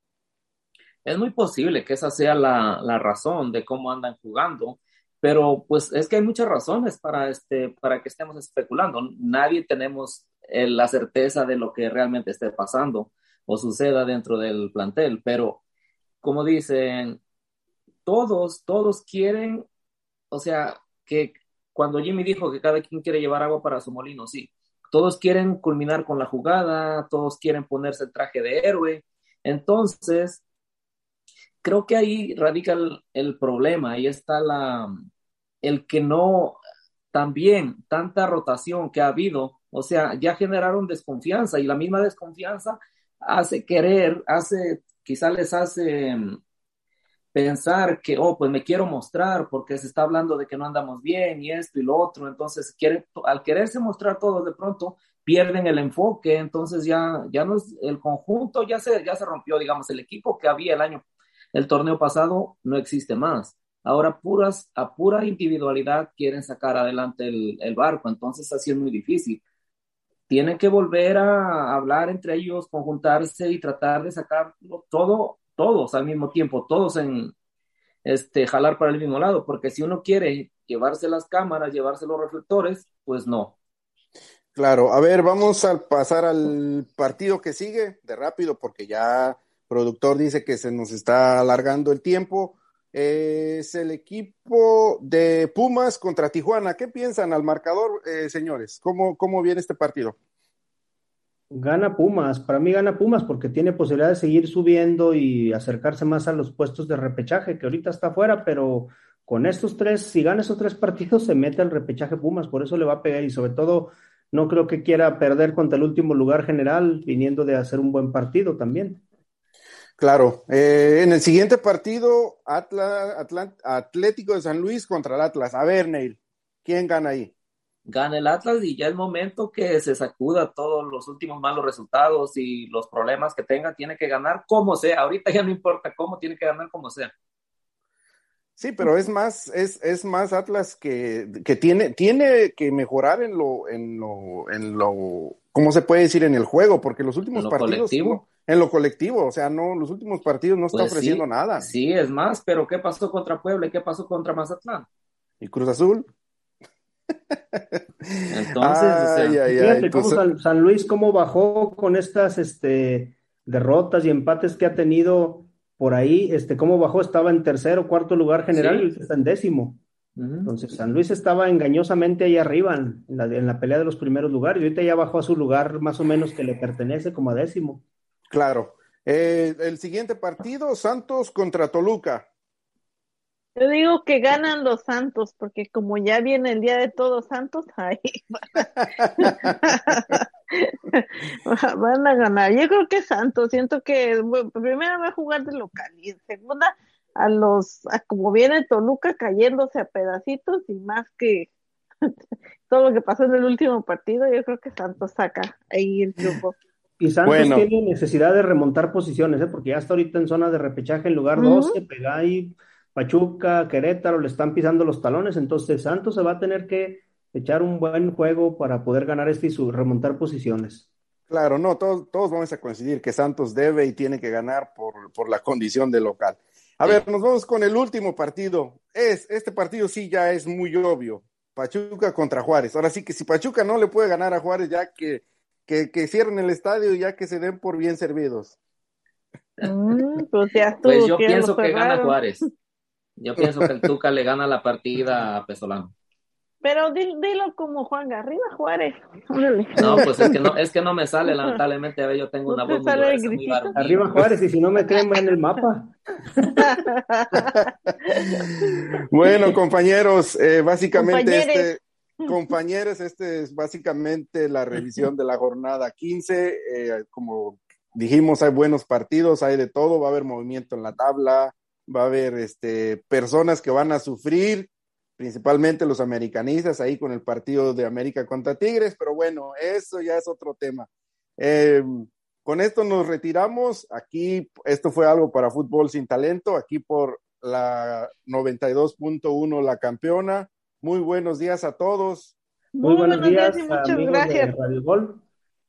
Es muy posible que esa sea la, la, razón de cómo andan jugando, pero pues es que hay muchas razones para, este, para que estemos especulando. Nadie tenemos eh, la certeza de lo que realmente esté pasando o suceda dentro del plantel, pero como dicen, todos, todos quieren, o sea, que cuando Jimmy dijo que cada quien quiere llevar agua para su molino, sí, todos quieren culminar con la jugada, todos quieren ponerse el traje de héroe, entonces creo que ahí radica el, el, problema, ahí está la, el que no, también tanta rotación que ha habido, o sea, ya generaron desconfianza y la misma desconfianza hace querer, hace, quizá les hace mm, pensar que, oh, pues me quiero mostrar porque se está hablando de que no andamos bien y esto y lo otro, entonces quieren, al quererse mostrar todo de pronto pierden el enfoque, entonces ya, ya no es, el conjunto ya se, ya se rompió, digamos, el equipo que había el año el torneo pasado no existe más. Ahora puras, a pura individualidad quieren sacar adelante el, el barco, entonces así es muy difícil. Tienen que volver a hablar entre ellos, conjuntarse y tratar de sacar todo, todos al mismo tiempo, todos en, este, jalar para el mismo lado, porque si uno quiere llevarse las cámaras, llevarse los reflectores, pues no. Claro, a ver, vamos a pasar al partido que sigue de rápido porque ya productor dice que se nos está alargando el tiempo. Es el equipo de Pumas contra Tijuana. ¿Qué piensan al marcador, eh, señores? ¿Cómo, ¿Cómo viene este partido? Gana Pumas, para mí gana Pumas porque tiene posibilidad de seguir subiendo y acercarse más a los puestos de repechaje, que ahorita está afuera, pero con estos tres, si gana esos tres partidos, se mete al repechaje Pumas, por eso le va a pegar y sobre todo no creo que quiera perder contra el último lugar general, viniendo de hacer un buen partido también. Claro, eh, en el siguiente partido, Atlético de San Luis contra el Atlas. A ver, Neil, ¿quién gana ahí? gana el Atlas y ya es momento que se sacuda todos los últimos malos resultados y los problemas que tenga, tiene que ganar como sea. Ahorita ya no importa cómo, tiene que ganar como sea. Sí, pero es más, es, es más Atlas que, que tiene, tiene que mejorar en lo, en lo, en lo, ¿cómo se puede decir? En el juego, porque los últimos partidos. En lo colectivo, o sea, no, los últimos partidos no está pues ofreciendo nada. Sí, es más, pero ¿qué pasó contra Puebla y qué pasó contra Mazatlán? ¿Y Cruz Azul? Entonces, fíjate cómo San, Luis cómo bajó con estas este, derrotas y empates que ha tenido por ahí, este, cómo bajó, estaba en tercero, cuarto lugar general y está en décimo. Entonces, San Luis estaba engañosamente ahí arriba en la, en la, pelea de los primeros lugares y ahorita ya bajó a su lugar más o menos que le pertenece como a décimo. Claro. Eh, el siguiente partido, Santos contra Toluca. Yo digo que ganan los santos, porque como ya viene el día de todos santos, ahí van a ganar. Yo creo que Santos, siento que primero va a jugar de local y en segunda a los, como viene Toluca cayéndose a pedacitos y más que todo lo que pasó en el último partido, yo creo que Santos saca ahí el triunfo. Y Santos tiene necesidad de remontar posiciones, ¿eh? porque ya está ahorita en zona de repechaje en lugar 12, pega ahí Pachuca, Querétaro le están pisando los talones, entonces Santos se va a tener que echar un buen juego para poder ganar este y su, remontar posiciones. Claro, no, todos, todos vamos a coincidir que Santos debe y tiene que ganar por, por la condición de local. A ver, nos vamos con el último partido. Es, este partido sí ya es muy obvio. Pachuca contra Juárez. Ahora sí que si Pachuca no le puede ganar a Juárez, ya que, que, que cierren el estadio y ya que se den por bien servidos. Mm, pues, pues yo pienso que gana Juárez. Yo pienso que el Tuca le gana la partida a Pesolano. Pero dilo como Juan arriba Juárez. No, pues es que no, es que no me sale, lamentablemente. A ver, yo tengo una voz muy, Arriba Juárez, y si no me creen, en el mapa. bueno, compañeros, eh, básicamente este, compañeros, este es básicamente la revisión de la jornada 15. Eh, como dijimos, hay buenos partidos, hay de todo, va a haber movimiento en la tabla, va a haber este, personas que van a sufrir, principalmente los americanistas ahí con el partido de América contra Tigres, pero bueno, eso ya es otro tema. Eh, con esto nos retiramos. Aquí, esto fue algo para fútbol sin talento, aquí por la 92.1 la campeona. Muy buenos días a todos. Muy, buenos, días, y muchas gracias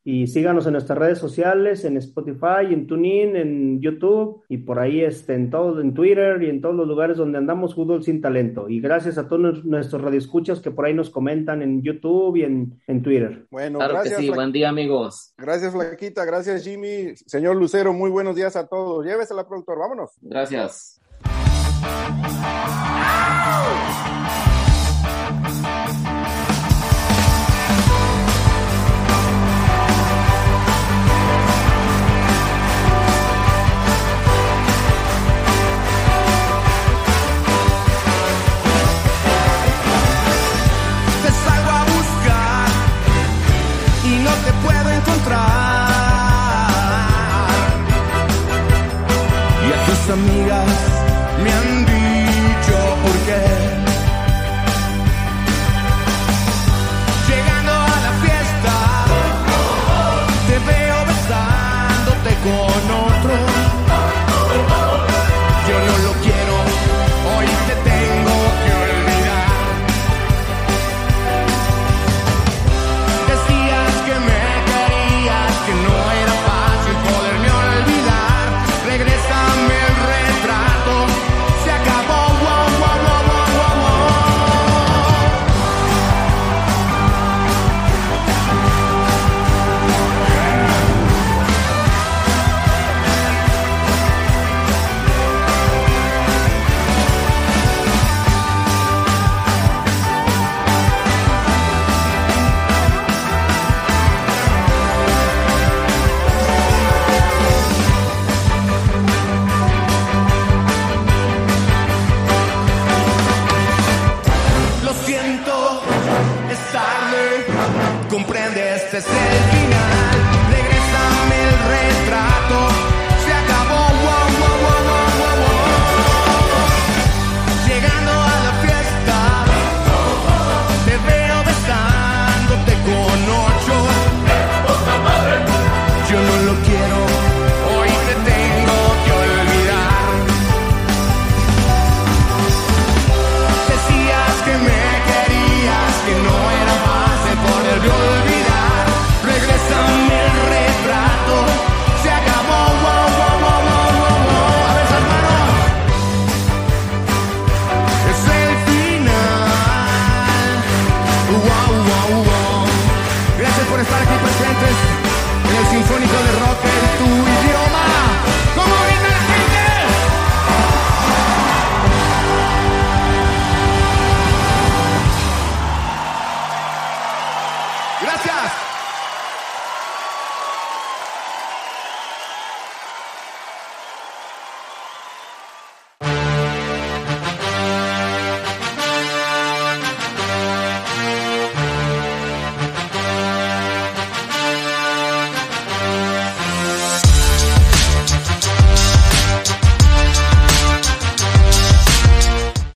y síganos en nuestras redes sociales, en Spotify, en TuneIn, en YouTube y por ahí este, en todo, en Twitter y en todos los lugares donde andamos Fútbol Sin Talento. Y gracias a todos nuestros radioescuchas que por ahí nos comentan en YouTube y en, en Twitter. Bueno, claro gracias. Que sí. Buen día, amigos. Gracias, Flaquita. Gracias, Jimmy. Señor Lucero, muy buenos días a todos. la productor. Vámonos. Gracias. Amigas me han dicho por qué